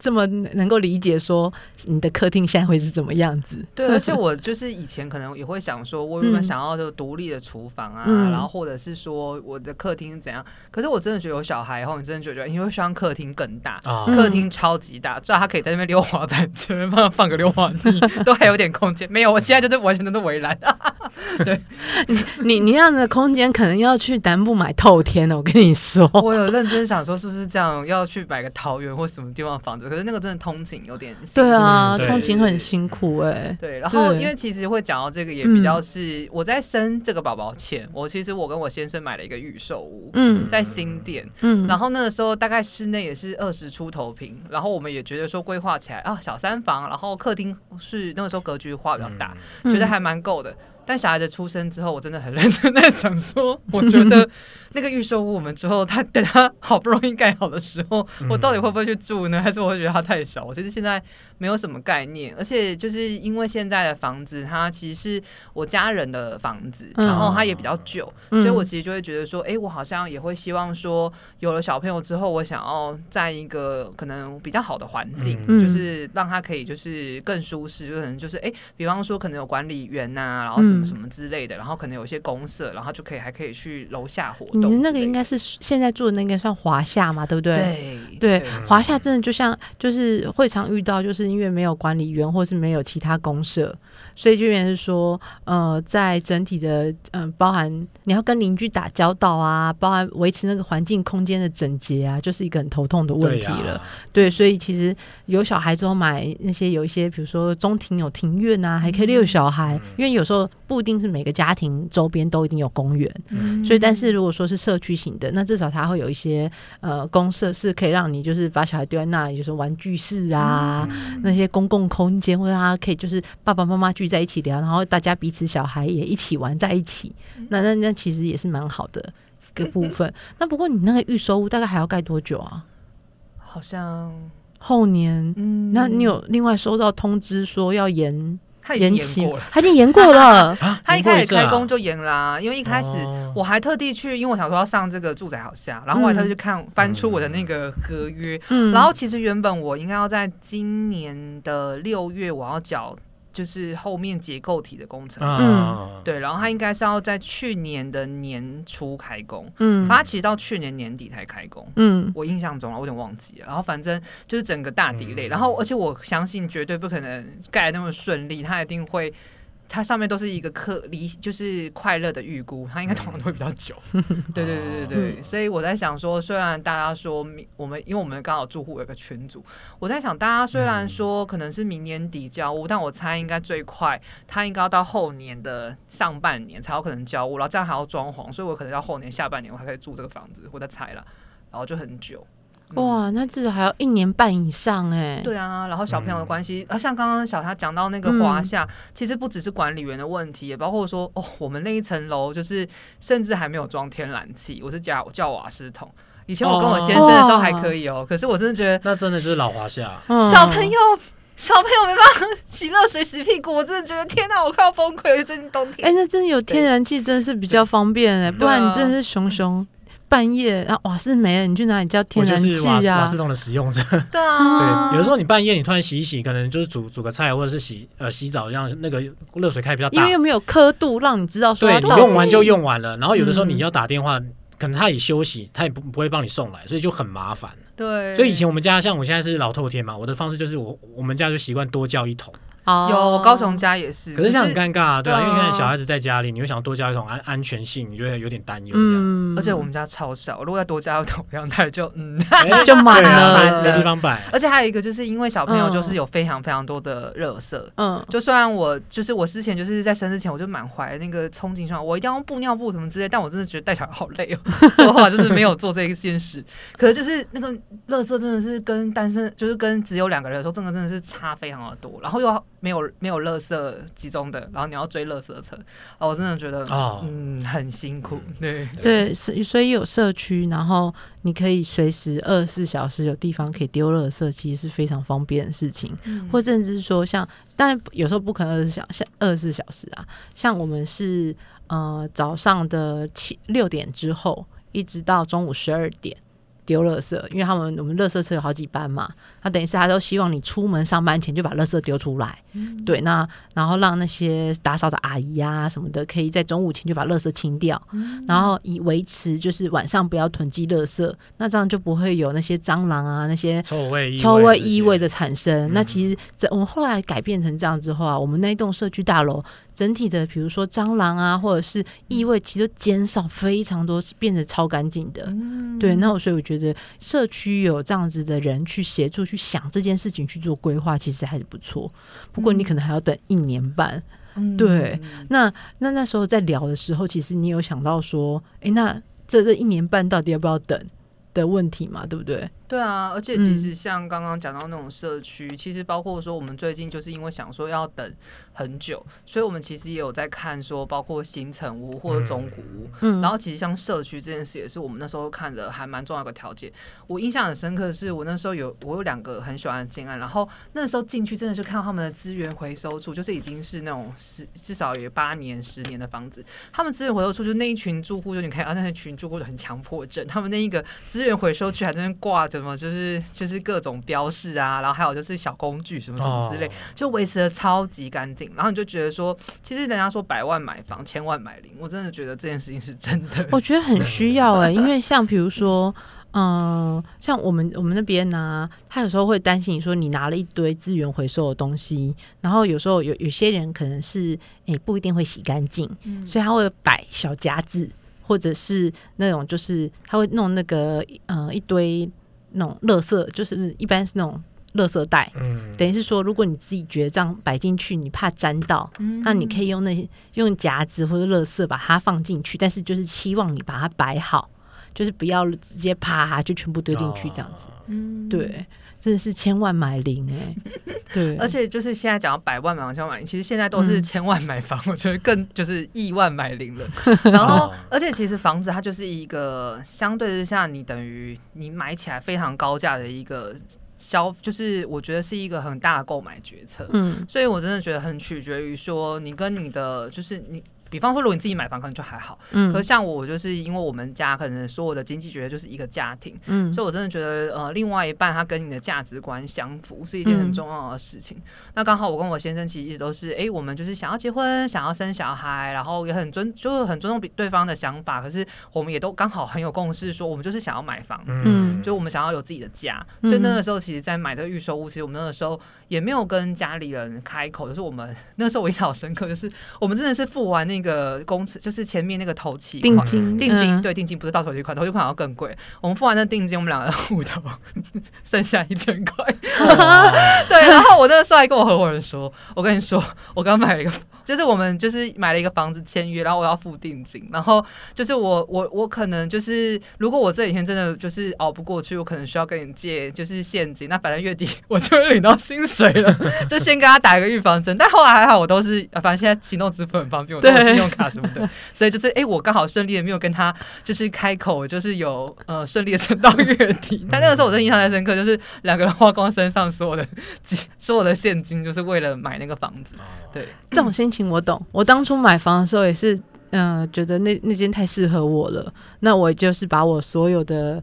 这么能够理解说你的客厅现在会是怎么样子？对，而且我就是以前可能也会想说，我有没有想要就独立的厨房啊，嗯、然后或者是说我的客厅怎样？可是我真的觉得有小孩以后，你真的觉得你会希望客厅更大，哦、客厅超级大，最好他可以在那边溜滑板车，放放个溜滑梯，都还有点空间。没有，我现在就是完全都是围栏。[LAUGHS] 对，[LAUGHS] 你你你那样的空间可能要去南部买透天了。我跟你说，[LAUGHS] 我有认真想说，是不是这样要去买个桃园或什么地方房子？可是那个真的通勤有点辛苦，对啊，对通勤很辛苦哎、欸。对，然后因为其实会讲到这个也比较是我在生这个宝宝前，嗯、我其实我跟我先生买了一个预售屋，嗯，在新店，嗯，然后那个时候大概室内也是二十出头平，然后我们也觉得说规划起来啊，小三房，然后客厅是那个时候格局画比较大，嗯、觉得还蛮够的。但小孩子出生之后，我真的很认真在想说，我觉得那个预售屋我们之后，他等他好不容易盖好的时候，我到底会不会去住呢？还是我会觉得它太小？我其实现在没有什么概念，而且就是因为现在的房子，它其实是我家人的房子，然后它也比较旧，所以我其实就会觉得说，哎，我好像也会希望说，有了小朋友之后，我想要在一个可能比较好的环境，就是让他可以就是更舒适，就可能就是哎，比方说可能有管理员呐，然后什么。什么之类的，然后可能有些公社，然后就可以还可以去楼下活动。你的那个应该是现在住的那个算华夏嘛，对不对？对对，华夏真的就像就是会常遇到，就是因为没有管理员或是没有其他公社。所以就变成是说，呃，在整体的，嗯、呃，包含你要跟邻居打交道啊，包含维持那个环境空间的整洁啊，就是一个很头痛的问题了。对，啊、对，所以其实有小孩之后买那些有一些，比如说中庭有庭院啊，还可以遛小孩，嗯、因为有时候不一定是每个家庭周边都一定有公园。嗯、所以，但是如果说是社区型的，那至少它会有一些呃公设是可以让你就是把小孩丢在那里，就是玩具室啊，嗯、那些公共空间，或者他可以就是爸爸妈妈。聚在一起聊，然后大家彼此小孩也一起玩在一起，那那那其实也是蛮好的一个部分。那不过你那个预售屋大概还要盖多久啊？好像后年。嗯，那你有另外收到通知说要延？他已经延过了，他已经延过了。[LAUGHS] 他一开始开工就延啦，因为一开始我还特地去，因为我想说要上这个住宅好下，然后我还特地去看翻出我的那个合约。嗯，然后其实原本我应该要在今年的六月我要缴。就是后面结构体的工程，嗯，对，然后它应该是要在去年的年初开工，嗯，它其实到去年年底才开工，嗯，我印象中啊，我有点忘记了，然后反正就是整个大 delay，然后而且我相信绝对不可能盖那么顺利，它一定会。它上面都是一个刻离，就是快乐的预估，它应该通常都会比较久。[LAUGHS] 对对对对对，嗯、所以我在想说，虽然大家说我们，因为我们刚好住户有个群组，我在想，大家虽然说可能是明年底交屋，嗯、但我猜应该最快，它应该要到后年的上半年才有可能交屋，然后这样还要装潢，所以我可能要后年下半年我还可以住这个房子，我在猜了，然后就很久。哇，那至少还要一年半以上哎。对啊，然后小朋友的关系，啊，像刚刚小霞讲到那个华夏，其实不只是管理员的问题，也包括说哦，我们那一层楼就是甚至还没有装天然气，我是叫叫瓦斯桶。以前我跟我先生的时候还可以哦，可是我真的觉得那真的就是老华夏。小朋友，小朋友没办法洗热水洗屁股，我真的觉得天哪，我快要崩溃了。最近冬天，哎，那真的有天然气真的是比较方便哎，不然你真的是熊熊。半夜，然后瓦斯没了，你去哪里叫天然气啊？瓦斯桶的使用者，对啊，[LAUGHS] 对，有的时候你半夜你突然洗一洗，可能就是煮煮个菜，或者是洗呃洗澡，让那个热水开比较大，因为又没有刻度让你知道说，对，你用完就用完了。然后有的时候你要打电话，嗯、可能他也休息，他也不不会帮你送来，所以就很麻烦。对，所以以前我们家像我现在是老透天嘛，我的方式就是我我们家就习惯多叫一桶。有高雄家也是，可是这样很尴尬啊，对啊，因为看小孩子在家里，你会想多加一桶安安全性，你觉得有点担忧这样。而且我们家超小，如果要多加一桶阳台就嗯就满了，没地方摆。而且还有一个就是因为小朋友就是有非常非常多的热色，嗯，就虽然我就是我之前就是在生之前我就满怀那个憧憬，说我一定要用布尿布什么之类，但我真的觉得带小孩好累哦，所以后来就是没有做这一件事。可是就是那个热色真的是跟单身就是跟只有两个人的时候，真的真的是差非常的多，然后又。没有没有垃圾集中的，然后你要追垃圾车，哦，我真的觉得，哦、嗯，很辛苦，对。对，所所以有社区，然后你可以随时二十四小时有地方可以丢垃圾，其实是非常方便的事情。嗯、或甚至是说像，但有时候不可能二十小像二十四小时啊，像我们是呃早上的七六点之后，一直到中午十二点。丢垃圾，因为他们我们垃圾车有好几班嘛，那等于是他都希望你出门上班前就把垃圾丢出来，嗯、对，那然后让那些打扫的阿姨、啊、什么的，可以在中午前就把垃圾清掉，嗯、然后以维持就是晚上不要囤积垃圾，那这样就不会有那些蟑螂啊那些臭味臭味异味的产生。嗯、那其实这我们后来改变成这样之后啊，我们那一栋社区大楼。整体的，比如说蟑螂啊，或者是异味，其实减少非常多，是变得超干净的。嗯、对，那我所以我觉得社区有这样子的人去协助去想这件事情去做规划，其实还是不错。不过你可能还要等一年半。嗯、对，那那那时候在聊的时候，其实你有想到说，哎，那这这一年半到底要不要等的问题嘛？对不对？对啊，而且其实像刚刚讲到那种社区，嗯、其实包括说我们最近就是因为想说要等很久，所以我们其实也有在看说，包括新城屋或者中古屋。嗯，然后其实像社区这件事，也是我们那时候看的还蛮重要的条件。我印象很深刻的是，我那时候有我有两个很喜欢的建案，然后那时候进去真的就看到他们的资源回收处，就是已经是那种十至少有八年、十年的房子，他们资源回收处就那一群住户，就你看啊，那一群住户很强迫症，他们那一个资源回收区还在那挂着。什么就是就是各种标示啊，然后还有就是小工具什么什么之类，就维持的超级干净。然后你就觉得说，其实人家说百万买房，千万买零，我真的觉得这件事情是真的。我觉得很需要哎、[LAUGHS] 欸，因为像比如说，嗯、呃，像我们我们那边呢、啊，他有时候会担心你说你拿了一堆资源回收的东西，然后有时候有有些人可能是哎、欸、不一定会洗干净，嗯、所以他会摆小夹子，或者是那种就是他会弄那个呃一堆。那种垃圾就是一般是那种垃圾袋，嗯，等于是说，如果你自己觉得这样摆进去，你怕沾到，嗯，那你可以用那些用夹子或者垃圾把它放进去，但是就是期望你把它摆好，就是不要直接啪就全部丢进去这样子，嗯，对。真的是千万买零哎，[LAUGHS] 对，而且就是现在讲到百万买房、千万买零，其实现在都是千万买房，嗯、我觉得更就是亿万买零了。[LAUGHS] 然后，而且其实房子它就是一个相对之下，你等于你买起来非常高价的一个消，就是我觉得是一个很大的购买决策。嗯，所以我真的觉得很取决于说你跟你的就是你。比方说，如果你自己买房，可能就还好。嗯，可是像我，就是因为我们家可能所有的经济觉得就是一个家庭，嗯，所以我真的觉得，呃，另外一半他跟你的价值观相符是一件很重要的事情。嗯、那刚好我跟我先生其实一直都是，哎、欸，我们就是想要结婚，想要生小孩，然后也很尊，就是很尊重对方的想法。可是我们也都刚好很有共识，说我们就是想要买房子，嗯，就我们想要有自己的家。所以那个时候，其实，在买这个预售屋，其实我们那个时候也没有跟家里人开口，就是我们 [LAUGHS] 那个时候我印象好深刻，就是我们真的是付完那个工资，就是前面那个头期定金，定金、嗯、对定金不是到头期款，头期款要更贵。我们付完那定金，我们两个户头剩下一千块。[LAUGHS] 对，然后我那个时候还跟我合伙人说：“我跟你说，我刚买了一个。”就是我们就是买了一个房子签约，然后我要付定金，然后就是我我我可能就是如果我这几天真的就是熬不过去，我可能需要跟你借就是现金，那反正月底我就会领到薪水了，[LAUGHS] 就先跟他打一个预防针。但后来还好，我都是反正现在行动支付很方便，我都有信用卡什么的，所以就是哎、欸，我刚好顺利的没有跟他就是开口，就是有呃顺利的撑到月底。[LAUGHS] 但那个时候我真的印象太深刻，就是两个人花光身上所有的所有的现金，就是为了买那个房子。对，这种心情。我懂，我当初买房的时候也是，嗯、呃，觉得那那间太适合我了。那我就是把我所有的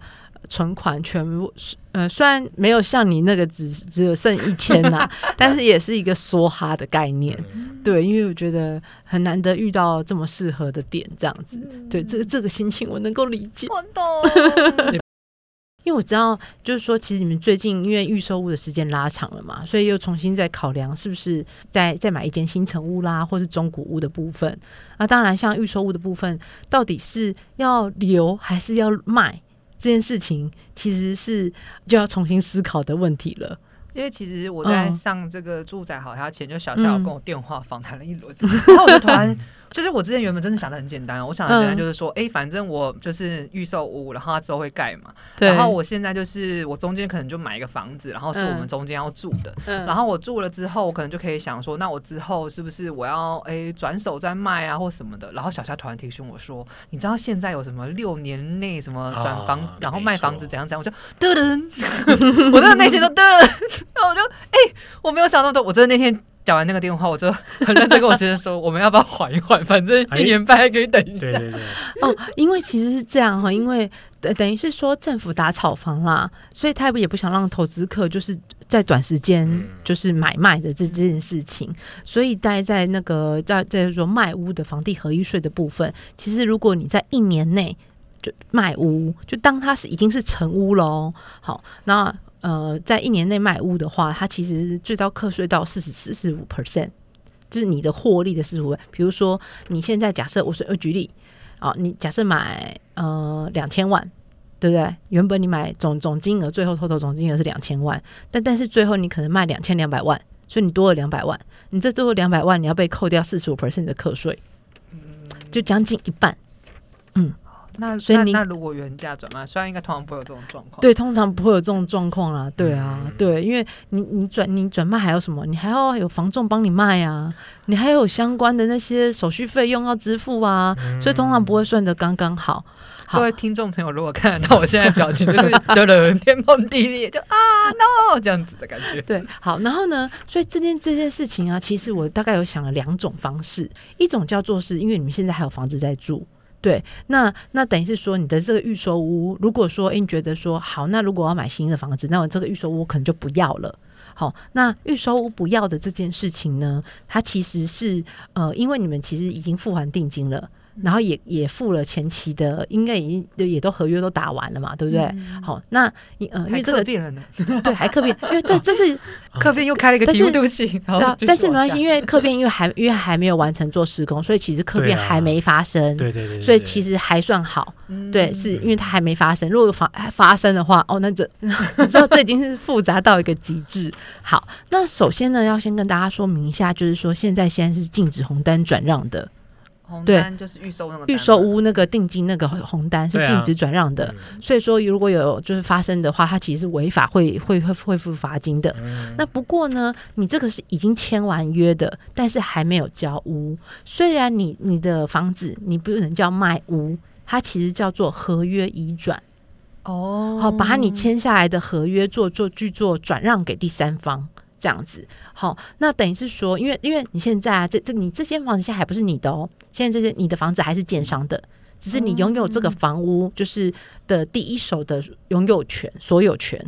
存款全部，呃，虽然没有像你那个只只有剩一千呐，[LAUGHS] 但是也是一个梭哈的概念。对，因为我觉得很难得遇到这么适合的点，这样子。对，这这个心情我能够理解。我懂。[LAUGHS] 因为我知道，就是说，其实你们最近因为预售屋的时间拉长了嘛，所以又重新再考量是不是再再买一间新城屋啦，或是中古屋的部分。那当然，像预售屋的部分，到底是要留还是要卖这件事情，其实是就要重新思考的问题了。因为其实我在上这个住宅好他前，就小夏有跟我电话访谈了一轮，嗯、然后我就突然。就是我之前原本真的想的很简单，我想的简单就是说，哎、嗯欸，反正我就是预售屋，然后它之后会盖嘛。对。然后我现在就是我中间可能就买一个房子，然后是我们中间要住的。嗯。然后我住了之后，我可能就可以想说，那我之后是不是我要哎转、欸、手再卖啊，或什么的？然后小夏突然提醒我说，你知道现在有什么六年内什么转房、啊，然后卖房子怎样怎样？我就噔噔，[LAUGHS] 我真的内心都噔，然后我就哎、欸，我没有想那么多，我真的那天。讲完那个电话，我就 [LAUGHS] 很认真跟我先生说：“我们要不要缓一缓？[LAUGHS] 反正一年半还可以等一下。哎”哦，因为其实是这样哈，因为等等于是说政府打炒房啦，所以他也不想让投资客就是在短时间就是买卖的这这件事情，所以待在那个在在说卖屋的房地合一税的部分，其实如果你在一年内就卖屋，就当它是已经是成屋喽。好，那。呃，在一年内卖屋的话，它其实最高课税到四十四十五 percent，就是你的获利的四十五。比如说，你现在假设我是呃举例啊，你假设买呃两千万，对不对？原本你买总总金额，最后偷偷总金额是两千万，但但是最后你可能卖两千两百万，所以你多了两百万，你这最后两百万你要被扣掉四十五 percent 的课税，就将近一半，嗯。那所以你那，那如果原价转卖，虽然应该通常不会有这种状况，对，通常不会有这种状况啦，对啊，嗯、对，因为你你转你转卖还有什么？你还要有房仲帮你卖啊，你还有相关的那些手续费用要支付啊，嗯、所以通常不会算的刚刚好。好，各位听众朋友，如果看得到我现在表情，就是 [LAUGHS] 得了天崩地裂，就啊 no 这样子的感觉。对，好，然后呢，所以这件这件事情啊，其实我大概有想了两种方式，一种叫做是因为你们现在还有房子在住。对，那那等于是说，你的这个预售屋，如果说，诶，你觉得说好，那如果我要买新的房子，那我这个预售屋可能就不要了。好，那预售屋不要的这件事情呢，它其实是呃，因为你们其实已经付完定金了。然后也也付了前期的，应该已经也都合约都打完了嘛，对不对？嗯、好，那呃，因为这个变了呢，对，还客变，因为这 [LAUGHS] 这是客变又开了一个题目，对不起。但是没关系，因为客变因为还因为还没有完成做施工，所以其实客变还没发生，对对对，所以其实还算好，对，是因为它还没发生。如果发发生的话，哦，那这 [LAUGHS] 你知道这已经是复杂到一个极致。好，那首先呢，要先跟大家说明一下，就是说现在现在是禁止红单转让的。红单就是预售那个预售屋那个定金那个红单是禁止转让的，啊嗯，所以说如果有就是发生的话，它其实是违法会会会会付罚金的，嗯。那不过呢，你这个是已经签完约的，但是还没有交屋。虽然你你的房子你不能叫卖屋，它其实叫做合约移转。哦，好，把你签下来的合约做做去做转让给第三方。这这样子。好，那等于是说，因为因为你现在啊，这这你这间房子现在还不是你的哦，现在这些你的房子还是建商的，只是你拥有这个房屋就是的第一手的拥有权、所有权。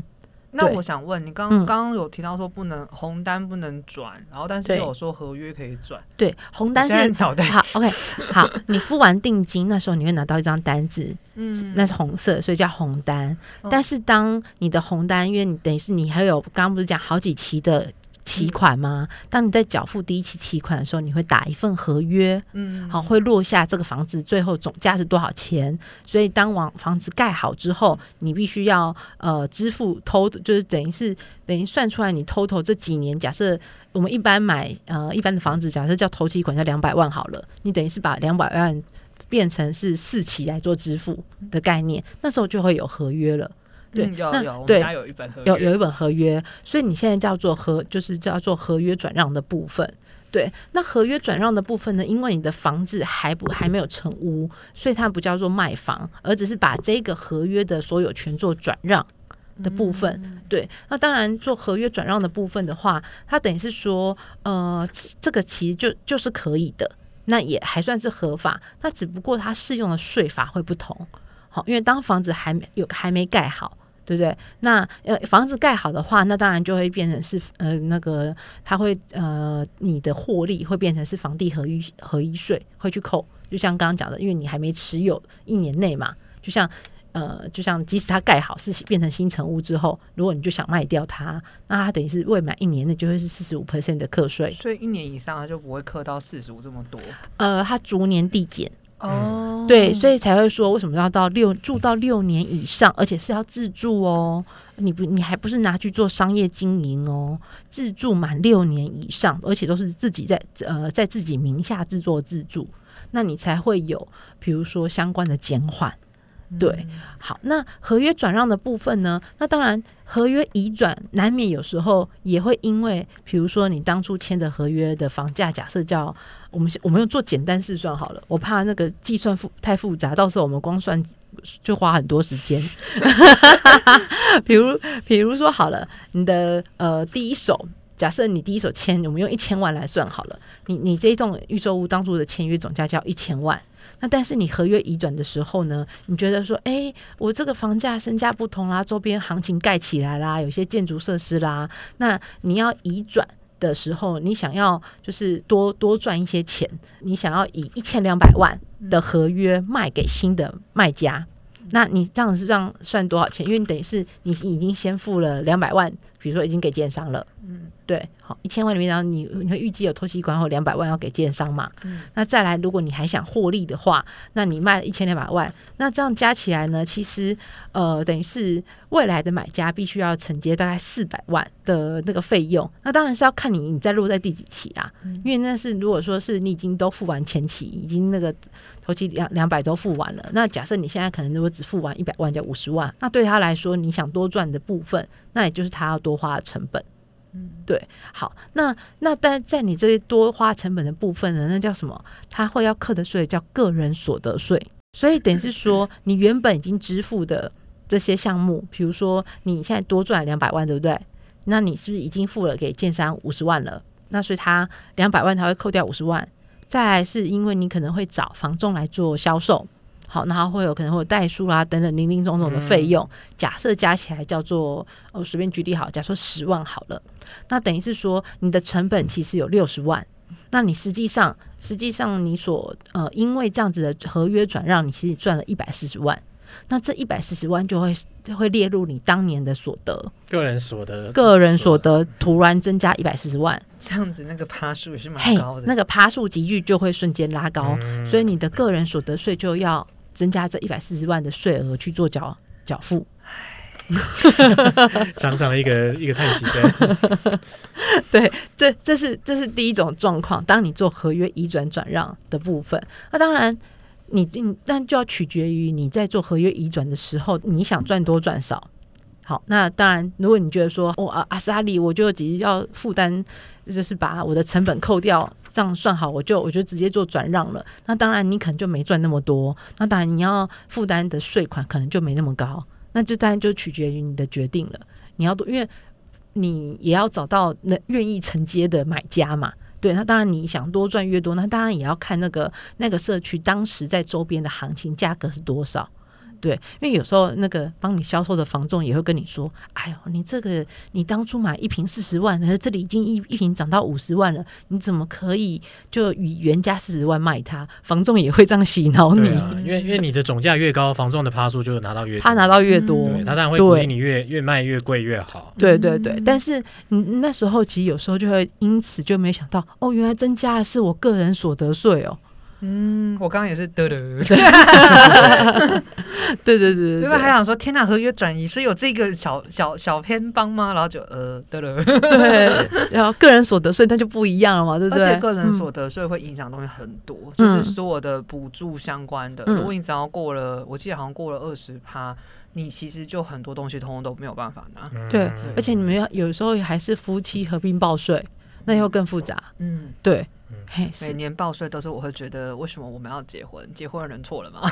那我想问你，刚刚刚有提到说不能红单不能转，然后但是又有说合约可以转。对，红单是好，OK，好，你付完定金那时候你会拿到一张单子，[LAUGHS] 嗯，那是红色，所以叫红单。但是当你的红单，因为你等于是你还有刚刚不是讲好几期的。期款吗？当你在缴付第一期期款的时候，你会打一份合约，嗯，好，会落下这个房子最后总价是多少钱。所以当房房子盖好之后，你必须要呃支付 total，就是等于是等于算出来你 total 这几年。假设我们一般买呃一般的房子，假设叫头期款叫两百万好了，你等于是把两百万变成是四期来做支付的概念，那时候就会有合约了。对，嗯、有那有对，有一本合约，有有一本合约，所以你现在叫做合，就是叫做合约转让的部分。对，那合约转让的部分呢？因为你的房子还不还没有成屋，所以它不叫做卖房，而只是把这个合约的所有权做转让的部分。嗯、对，那当然做合约转让的部分的话，它等于是说，呃，这个其实就就是可以的，那也还算是合法，那只不过它适用的税法会不同。好，因为当房子还没有还没盖好。对不对？那呃，房子盖好的话，那当然就会变成是呃，那个它会呃，你的获利会变成是房地合一合一税会去扣。就像刚刚讲的，因为你还没持有一年内嘛，就像呃，就像即使它盖好是变成新成屋之后，如果你就想卖掉它，那它等于是未满一年内就会是四十五 percent 的课税。所以一年以上它就不会课到四十五这么多。呃，它逐年递减。哦，对，所以才会说为什么要到六住到六年以上，而且是要自住哦。你不，你还不是拿去做商业经营哦。自住满六年以上，而且都是自己在呃在自己名下自作自住，那你才会有比如说相关的减缓。对，好，那合约转让的部分呢？那当然，合约移转难免有时候也会因为，比如说你当初签的合约的房价，假设叫我们我们用做简单试算好了，我怕那个计算复太复杂，到时候我们光算就花很多时间。[LAUGHS] 比如，比如说好了，你的呃第一手，假设你第一手签，我们用一千万来算好了，你你这一栋预售屋当初的签约总价叫一千万。那但是你合约移转的时候呢，你觉得说，哎、欸，我这个房价身价不同啦，周边行情盖起来啦，有些建筑设施啦，那你要移转的时候，你想要就是多多赚一些钱，你想要以一千两百万的合约卖给新的卖家，那你这样是这样算多少钱？因为你等于是你已经先付了两百万，比如说已经给建商了，嗯。对，好，一千万里面，然后你你会预计有头期款后两百万要给建商嘛？嗯，那再来，如果你还想获利的话，那你卖了一千两百万，那这样加起来呢，其实呃，等于是未来的买家必须要承接大概四百万的那个费用。那当然是要看你你在落在第几期啦，嗯，因为那是如果说是你已经都付完前期，已经那个头期两两百都付完了，那假设你现在可能如果只付完一百万，就五十万，那对他来说，你想多赚的部分，那也就是他要多花的成本。嗯，对，好，那那但在你这些多花成本的部分呢，那叫什么？他会要课的税叫个人所得税，所以等于是说，[LAUGHS] 你原本已经支付的这些项目，比如说你现在多赚两百万，对不对？那你是不是已经付了给建商五十万了？那所以他两百万他会扣掉五十万，再来是因为你可能会找房仲来做销售。好，然后会有可能会有代书啦等等零零总总的费用，嗯、假设加起来叫做，我随便举例好，假设十万好了，那等于是说你的成本其实有六十万，那你实际上实际上你所呃因为这样子的合约转让，你其实赚了一百四十万，那这一百四十万就会就会列入你当年的所得，个人所得，个人所得突然增加一百四十万，这样子那个趴数也是蛮高的，那个趴数急剧就会瞬间拉高，嗯、所以你的个人所得税就要。增加这一百四十万的税额去做缴缴付，[LAUGHS] 想想一个一个叹息声。[LAUGHS] 对，这这是这是第一种状况。当你做合约移转转让的部分，那当然你你但就要取决于你在做合约移转的时候，你想赚多赚少。好，那当然，如果你觉得说，我、哦、啊阿莎力，我就只要负担，就是把我的成本扣掉。这样算好，我就我就直接做转让了。那当然，你可能就没赚那么多。那当然，你要负担的税款可能就没那么高。那就当然就取决于你的决定了。你要多，因为你也要找到那愿意承接的买家嘛。对，那当然你想多赚越多，那当然也要看那个那个社区当时在周边的行情价格是多少。对，因为有时候那个帮你销售的房仲也会跟你说：“哎呦，你这个你当初买一瓶四十万，可是这里已经一一瓶涨到五十万了，你怎么可以就以原价四十万卖它？”房仲也会这样洗脑你，啊、因为因为你的总价越高，房仲的趴数就拿到越多，[LAUGHS] 他拿到越多，嗯、他当然会鼓励你越越卖越贵越好。对对对，但是你那时候其实有时候就会因此就没想到，哦，原来增加的是我个人所得税哦。嗯，我刚刚也是得得，[LAUGHS] 对对对对，因为还想说天哪，合约转移是有这个小小小偏帮吗？然后就呃得了，对，然后个人所得税那就不一样了嘛，对不对？而且个人所得税会影响东西很多，嗯、就是所有的补助相关的，嗯、如果你只要过了，我记得好像过了二十趴，你其实就很多东西通通都没有办法拿。对，对而且你们有时候还是夫妻合并报税，那又更复杂。嗯，对。每年报税都是我会觉得，为什么我们要结婚？结婚的人错了吗？[LAUGHS]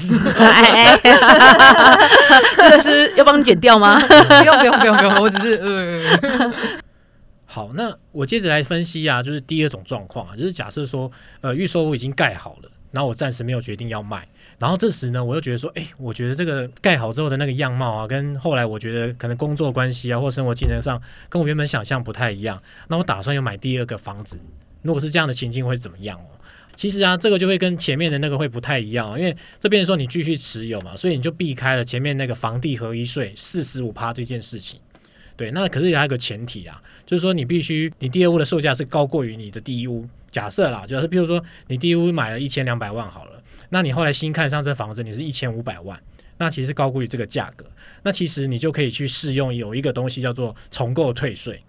这个是要帮你剪掉吗？[LAUGHS] 不用不用不用不用，我只是呃。[LAUGHS] 好，那我接着来分析啊，就是第二种状况啊，就是假设说，呃，预售屋已经盖好了，然后我暂时没有决定要卖，然后这时呢，我又觉得说，哎，我觉得这个盖好之后的那个样貌啊，跟后来我觉得可能工作关系啊，或生活技能上，跟我原本想象不太一样，那我打算又买第二个房子。如果是这样的情境会怎么样哦？其实啊，这个就会跟前面的那个会不太一样，因为这边说你继续持有嘛，所以你就避开了前面那个房地合一税四十五趴这件事情。对，那可是有一个前提啊，就是说你必须你第二屋的售价是高过于你的第一屋。假设啦，就是比如说你第一屋买了一千两百万好了，那你后来新看上这房子你是一千五百万，那其实高过于这个价格，那其实你就可以去适用有一个东西叫做重购退税。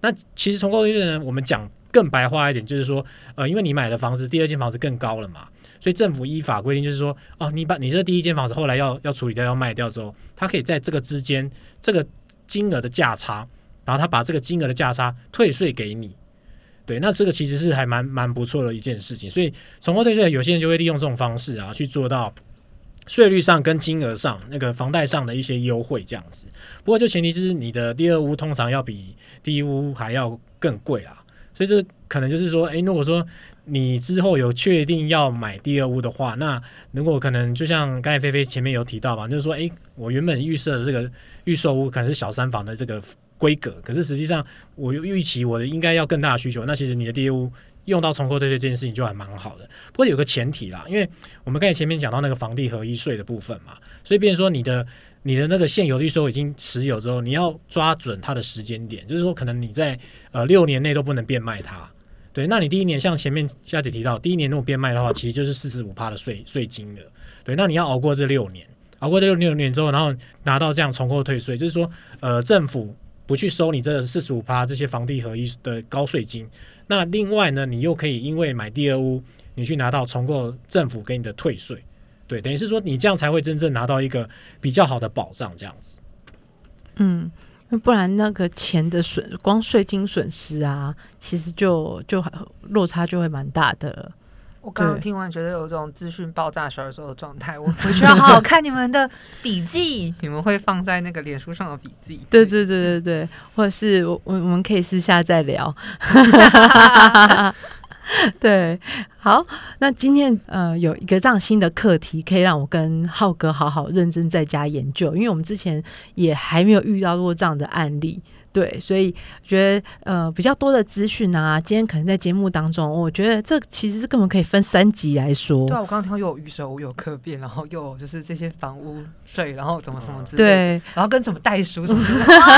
那其实重购退税呢，我们讲。更白话一点，就是说，呃，因为你买的房子，第二间房子更高了嘛，所以政府依法规定，就是说，哦，你把你这第一间房子后来要要处理掉，要卖掉之后，他可以在这个之间这个金额的价差，然后他把这个金额的价差退税给你，对，那这个其实是还蛮蛮不错的一件事情，所以重购退税，有些人就会利用这种方式啊，去做到税率上跟金额上那个房贷上的一些优惠这样子。不过就前提就是你的第二屋通常要比第一屋还要更贵啊。所以这可能就是说，诶，如果说你之后有确定要买第二屋的话，那如果可能，就像刚才菲菲前面有提到嘛，就是说，诶，我原本预设的这个预售屋可能是小三房的这个规格，可是实际上我预期我的应该要更大的需求，那其实你的第二屋用到重购退税这件事情就还蛮好的。不过有个前提啦，因为我们刚才前面讲到那个房地合一税的部分嘛，所以变成说你的。你的那个现有的预售已经持有之后，你要抓准它的时间点，就是说可能你在呃六年内都不能变卖它。对，那你第一年像前面夏姐提到，第一年如果变卖的话，其实就是四十五趴的税税金了。对，那你要熬过这六年，熬过这六六年之后，然后拿到这样重购退税，就是说呃政府不去收你这四十五趴这些房地合一的高税金。那另外呢，你又可以因为买第二屋，你去拿到重购政府给你的退税。对，等于是说你这样才会真正拿到一个比较好的保障，这样子。嗯，不然那个钱的损，光税金损失啊，其实就就落差就会蛮大的。我刚刚听完，觉得有这种资讯爆炸小的时候的状态，我 [LAUGHS] 回去要好好 [LAUGHS] 看你们的笔记，你们会放在那个脸书上的笔记。对对对对对，或者是我我我们可以私下再聊。[LAUGHS] [LAUGHS] 对，好，那今天呃有一个这样新的课题，可以让我跟浩哥好好认真在家研究，因为我们之前也还没有遇到过这样的案例。对，所以觉得呃比较多的资讯啊，今天可能在节目当中，我觉得这其实是根本可以分三集来说。对啊，我刚刚听到又有预售有客变，然后又有就是这些房屋税，然后怎么什么之类的，对，然后跟什么代书 [LAUGHS] 什么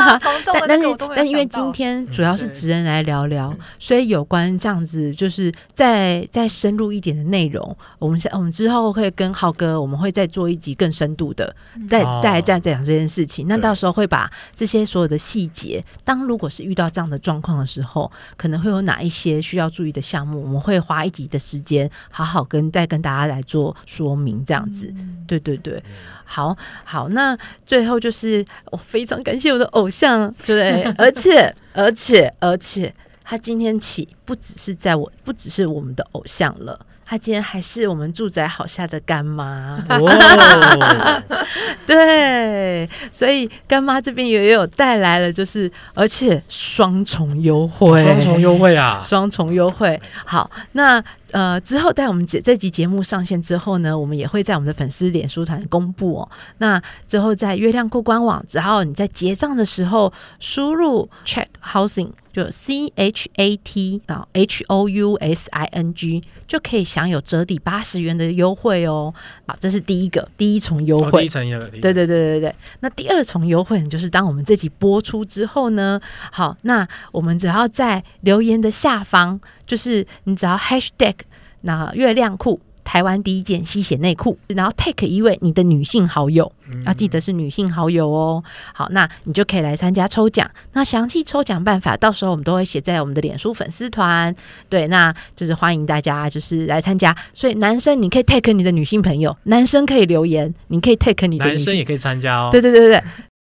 [LAUGHS] 但是但因为今天主要是职人来聊聊，嗯、所以有关这样子，就是再再深入一点的内容，我们我们之后会跟浩哥，我们会再做一集更深度的，再再再再讲这件事情。那到时候会把这些所有的细节。当如果是遇到这样的状况的时候，可能会有哪一些需要注意的项目？我们会花一集的时间，好好跟再跟大家来做说明，这样子。嗯、对对对，好好。那最后就是我非常感谢我的偶像，对，[LAUGHS] 而且而且而且他今天起不只是在我，不只是我们的偶像了。她今天还是我们住宅好下的干妈。哦，[LAUGHS] 对，所以干妈这边也有带来了，就是而且双重优惠，双重优惠啊，双重优惠。好，那呃之后在我们这这集节目上线之后呢，我们也会在我们的粉丝脸书团公布哦。那之后在月亮裤官网，只要你在结账的时候输入 check housing。就 C H A T 啊 H O U S I N G 就可以享有折抵八十元的优惠哦。好，这是第一个第一重优惠。哦、第一层优惠。对对对对对。那第二重优惠呢，就是当我们这集播出之后呢，好，那我们只要在留言的下方，就是你只要 Hashtag 那月亮裤。台湾第一件吸血内裤，然后 take 一位你的女性好友，要记得是女性好友哦。好，那你就可以来参加抽奖。那详细抽奖办法，到时候我们都会写在我们的脸书粉丝团。对，那就是欢迎大家就是来参加。所以男生你可以 take 你的女性朋友，男生可以留言，你可以 take 你的男生也可以参加哦。对对对对对。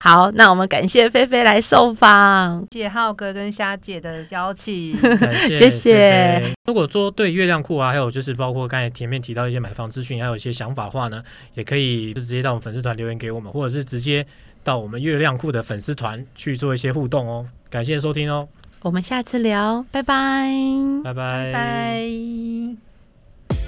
好，那我们感谢菲菲来受访，谢谢浩哥跟虾姐的邀请，谢谢。如果说对月亮裤啊，还有就是包括刚才前面提到一些买房资讯，还有一些想法的话呢，也可以就直接到我们粉丝团留言给我们，或者是直接到我们月亮裤的粉丝团去做一些互动哦。感谢收听哦，我们下次聊，拜拜，拜拜，拜拜。